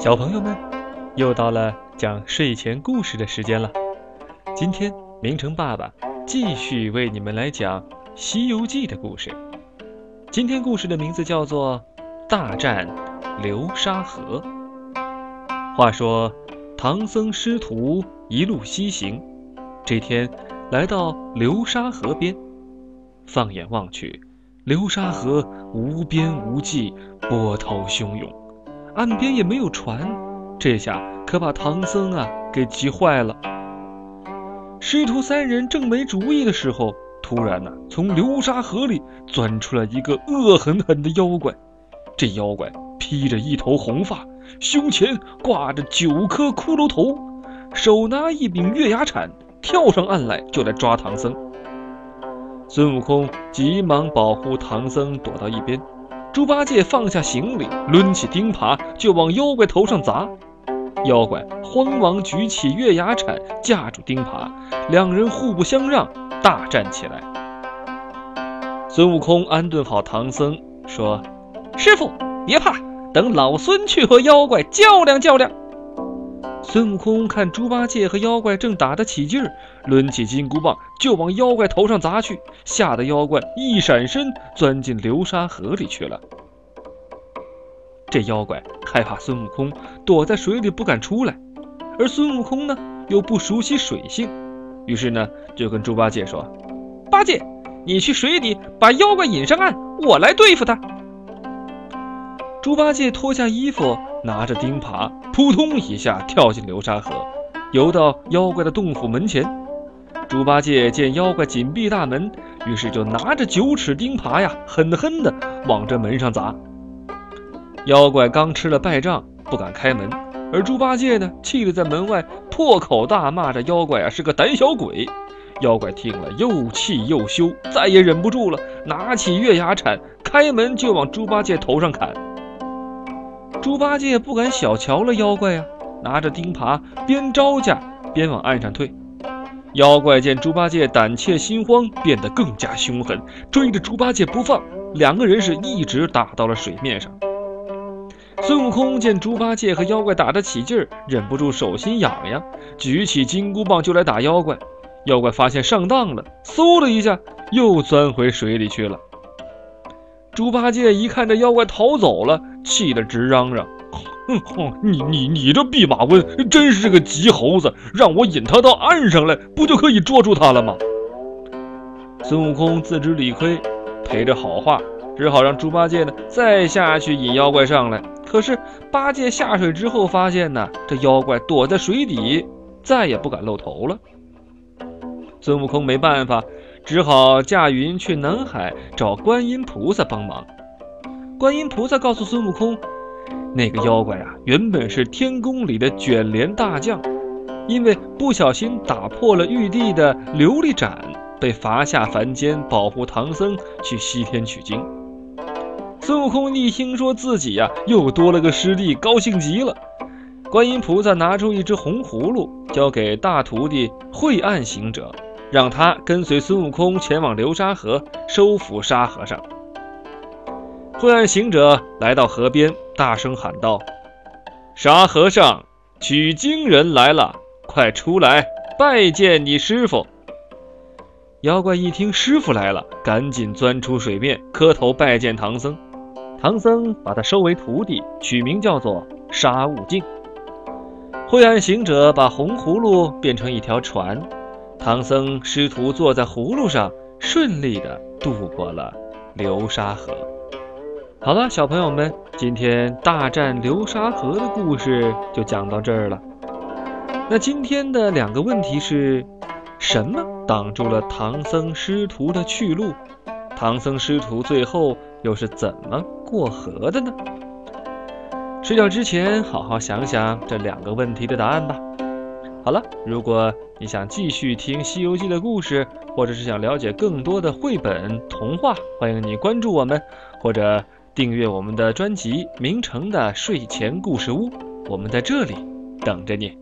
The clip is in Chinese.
小朋友们，又到了讲睡前故事的时间了。今天，明成爸爸继续为你们来讲《西游记》的故事。今天故事的名字叫做《大战流沙河》。话说，唐僧师徒一路西行，这天来到流沙河边，放眼望去，流沙河无边无际，波涛汹涌。岸边也没有船，这下可把唐僧啊给急坏了。师徒三人正没主意的时候，突然呢，从流沙河里钻出来一个恶狠狠的妖怪。这妖怪披着一头红发，胸前挂着九颗骷髅头，手拿一柄月牙铲，跳上岸来就来抓唐僧。孙悟空急忙保护唐僧，躲到一边。猪八戒放下行李，抡起钉耙就往妖怪头上砸。妖怪慌忙举起月牙铲架住钉耙，两人互不相让，大战起来。孙悟空安顿好唐僧，说：“师傅别怕，等老孙去和妖怪较量较量。”孙悟空看猪八戒和妖怪正打得起劲儿，抡起金箍棒就往妖怪头上砸去，吓得妖怪一闪身钻进流沙河里去了。这妖怪害怕孙悟空躲在水里不敢出来，而孙悟空呢又不熟悉水性，于是呢就跟猪八戒说：“八戒，你去水底把妖怪引上岸，我来对付他。”猪八戒脱下衣服，拿着钉耙，扑通一下跳进流沙河，游到妖怪的洞府门前。猪八戒见妖怪紧闭大门，于是就拿着九齿钉耙呀，狠狠地往这门上砸。妖怪刚吃了败仗，不敢开门，而猪八戒呢，气得在门外破口大骂着妖怪啊是个胆小鬼。妖怪听了又气又羞，再也忍不住了，拿起月牙铲，开门就往猪八戒头上砍。猪八戒不敢小瞧了妖怪呀，拿着钉耙边招架边往岸上退。妖怪见猪八戒胆怯心慌，变得更加凶狠，追着猪八戒不放。两个人是一直打到了水面上。孙悟空见猪八戒和妖怪打得起劲儿，忍不住手心痒痒，举起金箍棒就来打妖怪。妖怪发现上当了，嗖的一下又钻回水里去了。猪八戒一看这妖怪逃走了。气得直嚷嚷：“哼哼，你你你这弼马温真是个急猴子！让我引他到岸上来，不就可以捉住他了吗？”孙悟空自知理亏，陪着好话，只好让猪八戒呢再下去引妖怪上来。可是八戒下水之后发现呢，这妖怪躲在水底，再也不敢露头了。孙悟空没办法，只好驾云去南海找观音菩萨帮忙。观音菩萨告诉孙悟空，那个妖怪啊，原本是天宫里的卷帘大将，因为不小心打破了玉帝的琉璃盏，被罚下凡间保护唐僧去西天取经。孙悟空一听说自己呀又多了个师弟，高兴极了。观音菩萨拿出一只红葫芦，交给大徒弟晦暗行者，让他跟随孙悟空前往流沙河收服沙和尚。晦暗行者来到河边，大声喊道：“沙和尚，取经人来了，快出来拜见你师傅！”妖怪一听师傅来了，赶紧钻出水面，磕头拜见唐僧。唐僧把他收为徒弟，取名叫做沙悟净。晦暗行者把红葫芦变成一条船，唐僧师徒坐在葫芦上，顺利地渡过了流沙河。好了，小朋友们，今天大战流沙河的故事就讲到这儿了。那今天的两个问题是：什么挡住了唐僧师徒的去路？唐僧师徒最后又是怎么过河的呢？睡觉之前好好想想这两个问题的答案吧。好了，如果你想继续听《西游记》的故事，或者是想了解更多的绘本童话，欢迎你关注我们，或者。订阅我们的专辑《名城的睡前故事屋》，我们在这里等着你。